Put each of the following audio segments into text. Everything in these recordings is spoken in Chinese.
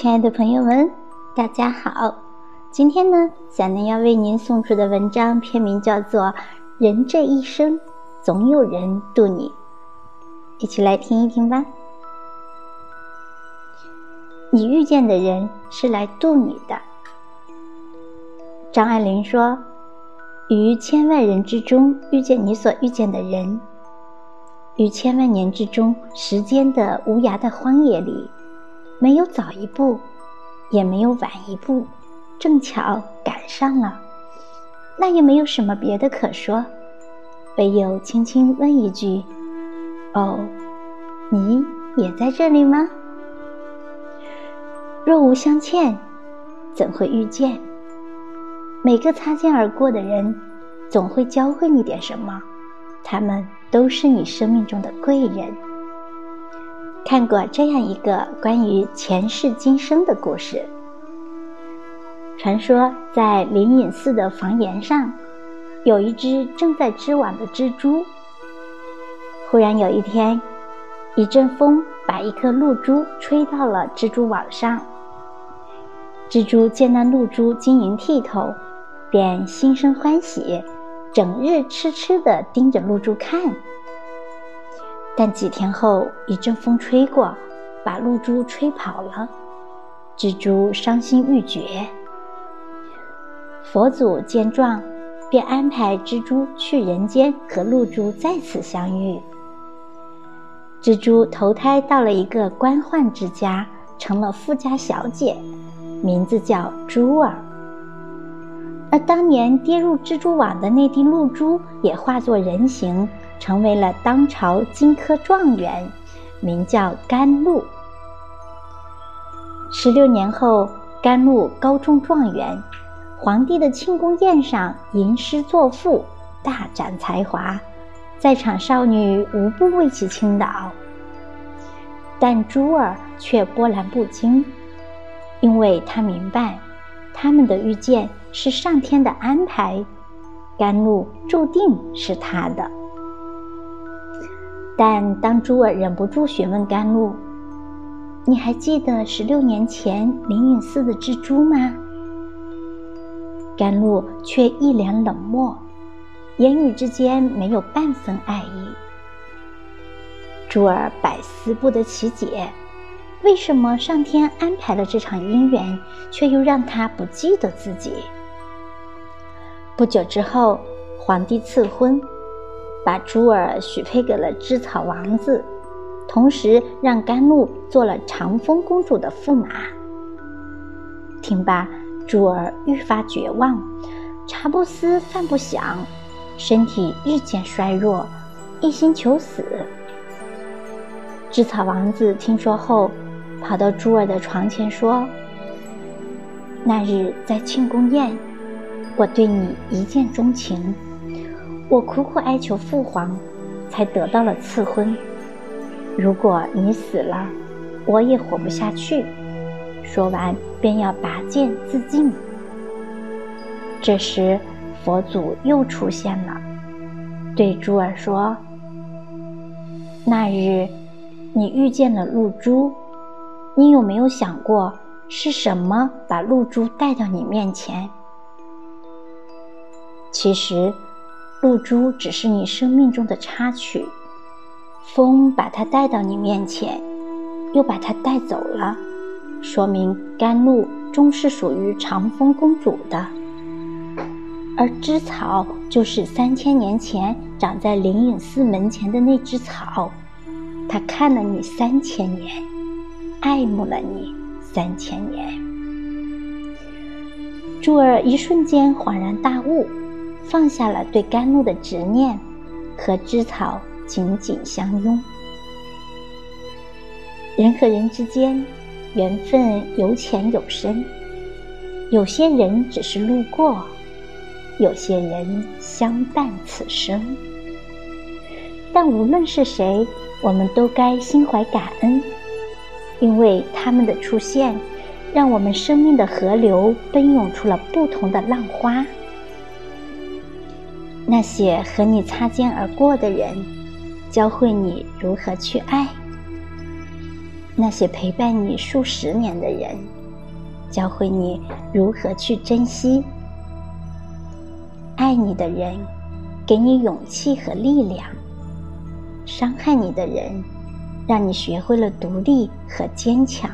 亲爱的朋友们，大家好！今天呢，小南要为您送出的文章片名叫做《人这一生，总有人渡你》，一起来听一听吧。你遇见的人是来渡你的。张爱玲说：“于千万人之中遇见你所遇见的人。”于千万年之中，时间的无涯的荒野里，没有早一步，也没有晚一步，正巧赶上了，那也没有什么别的可说，唯有轻轻问一句：“哦，你也在这里吗？”若无相欠，怎会遇见？每个擦肩而过的人，总会教会你点什么。他们都是你生命中的贵人。看过这样一个关于前世今生的故事。传说在灵隐寺的房檐上，有一只正在织网的蜘蛛。忽然有一天，一阵风把一颗露珠吹到了蜘蛛网上。蜘蛛见那露珠晶莹剔透，便心生欢喜。整日痴痴地盯着露珠看，但几天后，一阵风吹过，把露珠吹跑了。蜘蛛伤心欲绝。佛祖见状，便安排蜘蛛去人间和露珠再次相遇。蜘蛛投胎到了一个官宦之家，成了富家小姐，名字叫珠儿。而当年跌入蜘蛛网的那滴露珠，也化作人形，成为了当朝金科状元，名叫甘露。十六年后，甘露高中状元，皇帝的庆功宴上吟诗作赋，大展才华，在场少女无不为其倾倒。但珠儿却波澜不惊，因为她明白，他们的遇见。是上天的安排，甘露注定是他的。但当珠儿忍不住询问甘露：“你还记得十六年前灵隐寺的蜘蛛吗？”甘露却一脸冷漠，言语之间没有半分爱意。珠儿百思不得其解，为什么上天安排了这场姻缘，却又让他不记得自己？不久之后，皇帝赐婚，把珠儿许配给了织草王子，同时让甘露做了长风公主的驸马。听罢，珠儿愈发绝望，茶不思饭不想，身体日渐衰弱，一心求死。织草王子听说后，跑到珠儿的床前说：“那日在庆功宴。”我对你一见钟情，我苦苦哀求父皇，才得到了赐婚。如果你死了，我也活不下去。说完，便要拔剑自尽。这时，佛祖又出现了，对珠儿说：“那日，你遇见了露珠，你有没有想过，是什么把露珠带到你面前？”其实，露珠只是你生命中的插曲，风把它带到你面前，又把它带走了，说明甘露终是属于长风公主的。而枝草就是三千年前长在灵隐寺门前的那只草，它看了你三千年，爱慕了你三千年。珠儿一瞬间恍然大悟。放下了对甘露的执念，和枝草紧紧相拥。人和人之间，缘分有浅有深。有些人只是路过，有些人相伴此生。但无论是谁，我们都该心怀感恩，因为他们的出现，让我们生命的河流奔涌出了不同的浪花。那些和你擦肩而过的人，教会你如何去爱。那些陪伴你数十年的人，教会你如何去珍惜；爱你的人，给你勇气和力量；伤害你的人，让你学会了独立和坚强。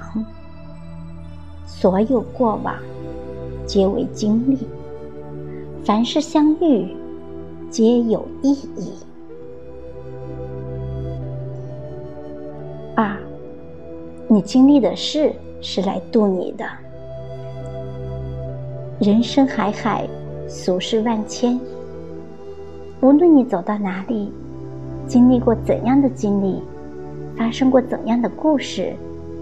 所有过往，皆为经历；凡事相遇，皆有意义。二，你经历的事是来渡你的。人生海海，俗世万千。无论你走到哪里，经历过怎样的经历，发生过怎样的故事，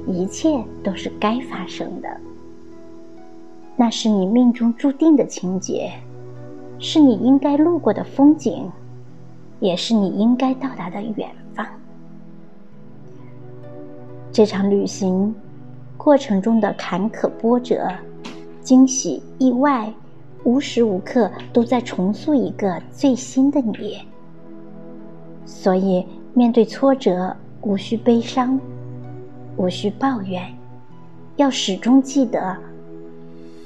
一切都是该发生的。那是你命中注定的情节，是你应该路过的风景，也是你应该到达的远方。这场旅行过程中的坎坷波折、惊喜意外，无时无刻都在重塑一个最新的你。所以，面对挫折，无需悲伤，无需抱怨，要始终记得，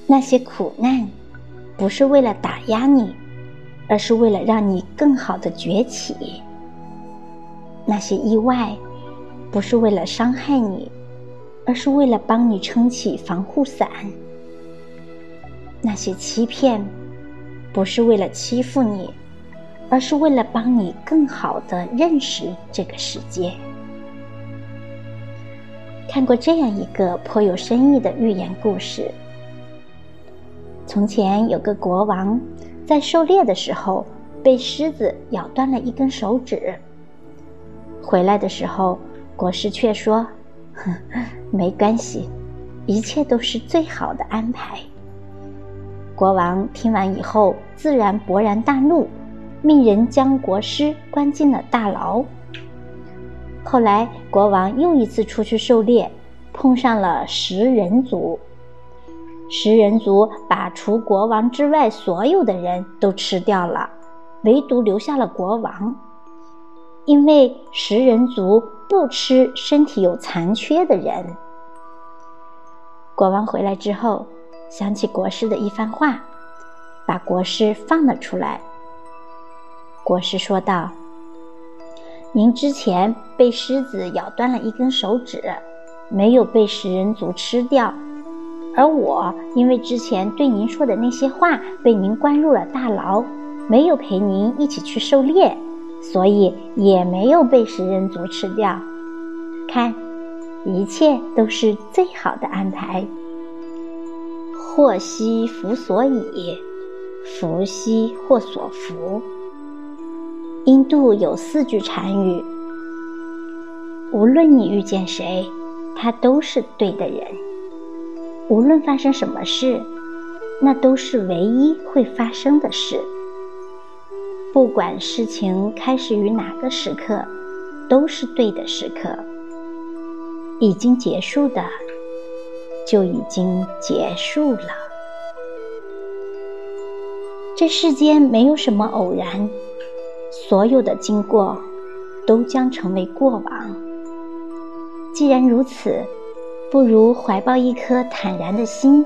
那些苦难不是为了打压你，而是为了让你更好的崛起。那些意外。不是为了伤害你，而是为了帮你撑起防护伞。那些欺骗，不是为了欺负你，而是为了帮你更好的认识这个世界。看过这样一个颇有深意的寓言故事：从前有个国王，在狩猎的时候被狮子咬断了一根手指，回来的时候。国师却说：“没关系，一切都是最好的安排。”国王听完以后，自然勃然大怒，命人将国师关进了大牢。后来，国王又一次出去狩猎，碰上了食人族。食人族把除国王之外所有的人都吃掉了，唯独留下了国王。因为食人族不吃身体有残缺的人。国王回来之后，想起国师的一番话，把国师放了出来。国师说道：“您之前被狮子咬断了一根手指，没有被食人族吃掉；而我因为之前对您说的那些话，被您关入了大牢，没有陪您一起去狩猎。”所以也没有被食人族吃掉。看，一切都是最好的安排。祸兮福所倚，福兮祸所伏。印度有四句禅语：无论你遇见谁，他都是对的人；无论发生什么事，那都是唯一会发生的事。不管事情开始于哪个时刻，都是对的时刻。已经结束的，就已经结束了。这世间没有什么偶然，所有的经过都将成为过往。既然如此，不如怀抱一颗坦然的心，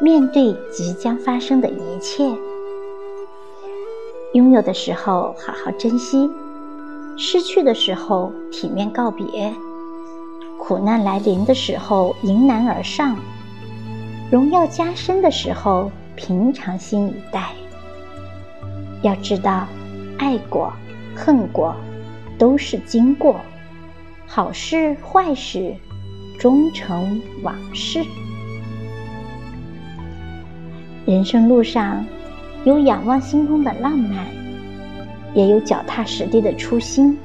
面对即将发生的一切。拥有的时候好好珍惜，失去的时候体面告别，苦难来临的时候迎难而上，荣耀加深的时候平常心以待。要知道，爱过、恨过，都是经过，好事坏事，终成往事。人生路上。有仰望星空的浪漫，也有脚踏实地的初心。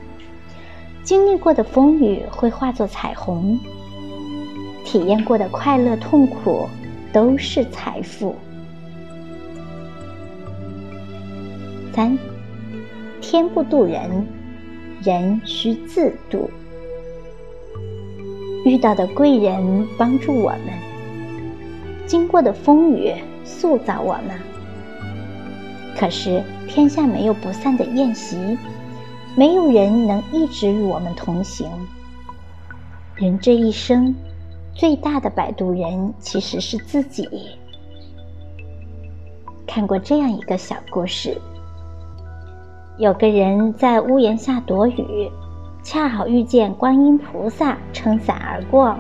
经历过的风雨会化作彩虹，体验过的快乐痛苦都是财富。三，天不渡人，人需自渡。遇到的贵人帮助我们，经过的风雨塑造我们。可是天下没有不散的宴席，没有人能一直与我们同行。人这一生最大的摆渡人其实是自己。看过这样一个小故事：有个人在屋檐下躲雨，恰好遇见观音菩萨撑伞而过。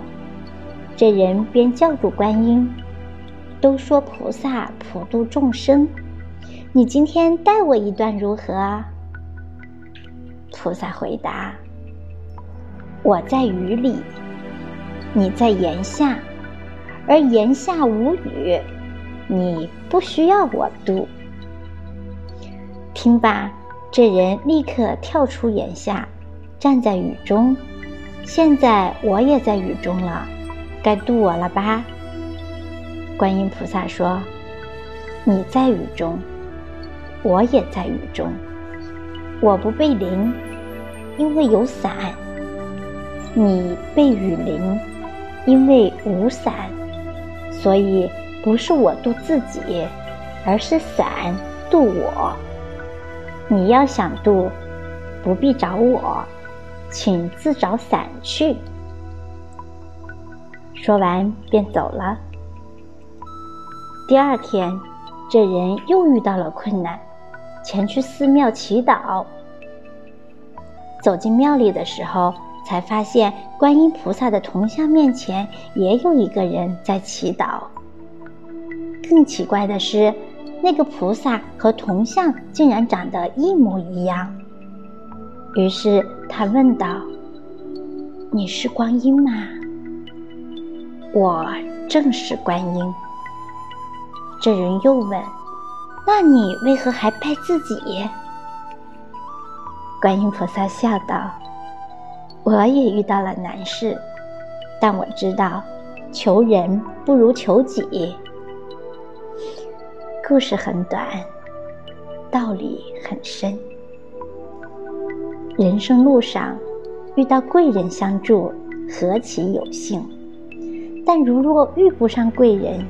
这人便叫住观音：“都说菩萨普度众生，你今天带我一段如何？”菩萨回答：“我在雨里，你在檐下，而檐下无雨。”你不需要我渡。听罢，这人立刻跳出檐下，站在雨中。现在我也在雨中了，该渡我了吧？观音菩萨说：“你在雨中，我也在雨中。我不被淋，因为有伞；你被雨淋，因为无伞。所以。”不是我渡自己，而是伞渡我。你要想渡，不必找我，请自找伞去。说完便走了。第二天，这人又遇到了困难，前去寺庙祈祷。走进庙里的时候，才发现观音菩萨的铜像面前也有一个人在祈祷。更奇怪的是，那个菩萨和铜像竟然长得一模一样。于是他问道：“你是观音吗？”“我正是观音。”这人又问：“那你为何还拜自己？”观音菩萨笑道：“我也遇到了难事，但我知道，求人不如求己。”故事很短，道理很深。人生路上遇到贵人相助，何其有幸！但如若遇不上贵人，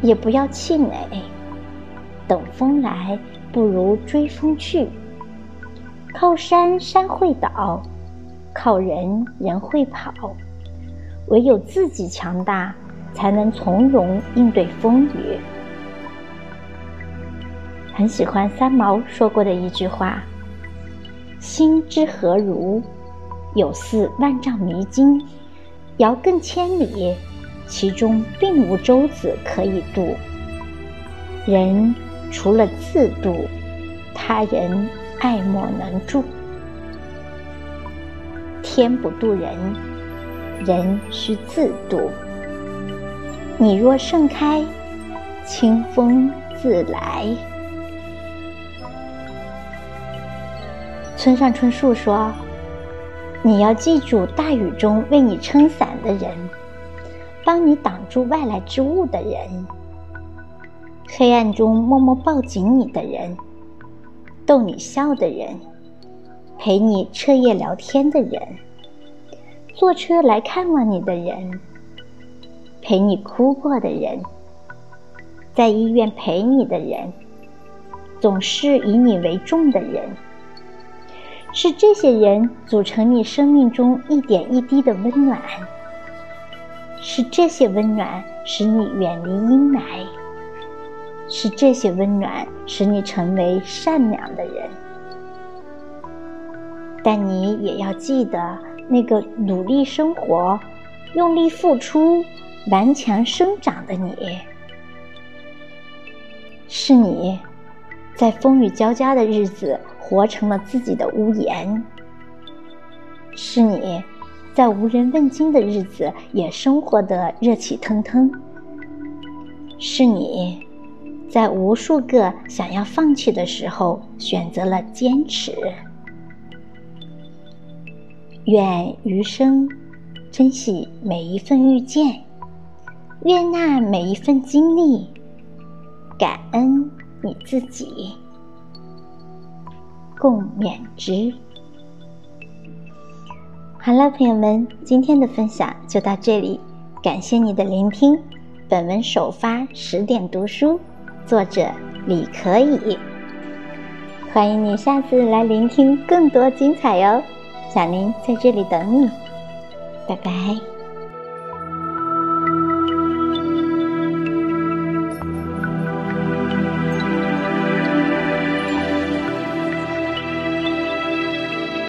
也不要气馁。等风来，不如追风去。靠山山会倒，靠人人会跑。唯有自己强大，才能从容应对风雨。很喜欢三毛说过的一句话：“心之何如？有似万丈迷津，遥亘千里，其中并无舟子可以渡。人除了自渡，他人爱莫能助。天不渡人，人须自渡。你若盛开，清风自来。”村上春树说：“你要记住，大雨中为你撑伞的人，帮你挡住外来之物的人，黑暗中默默抱紧你的人，逗你笑的人，陪你彻夜聊天的人，坐车来看望你的人，陪你哭过的人，在医院陪你的人，总是以你为重的人。”是这些人组成你生命中一点一滴的温暖，是这些温暖使你远离阴霾，是这些温暖使你成为善良的人。但你也要记得，那个努力生活、用力付出、顽强生长的你，是你，在风雨交加的日子。活成了自己的屋檐，是你，在无人问津的日子也生活的热气腾腾；是你，在无数个想要放弃的时候选择了坚持。愿余生珍惜每一份遇见，悦纳每一份经历，感恩你自己。共勉之。好了，朋友们，今天的分享就到这里，感谢你的聆听。本文首发十点读书，作者李可以。欢迎你下次来聆听更多精彩哟，小林在这里等你。拜拜。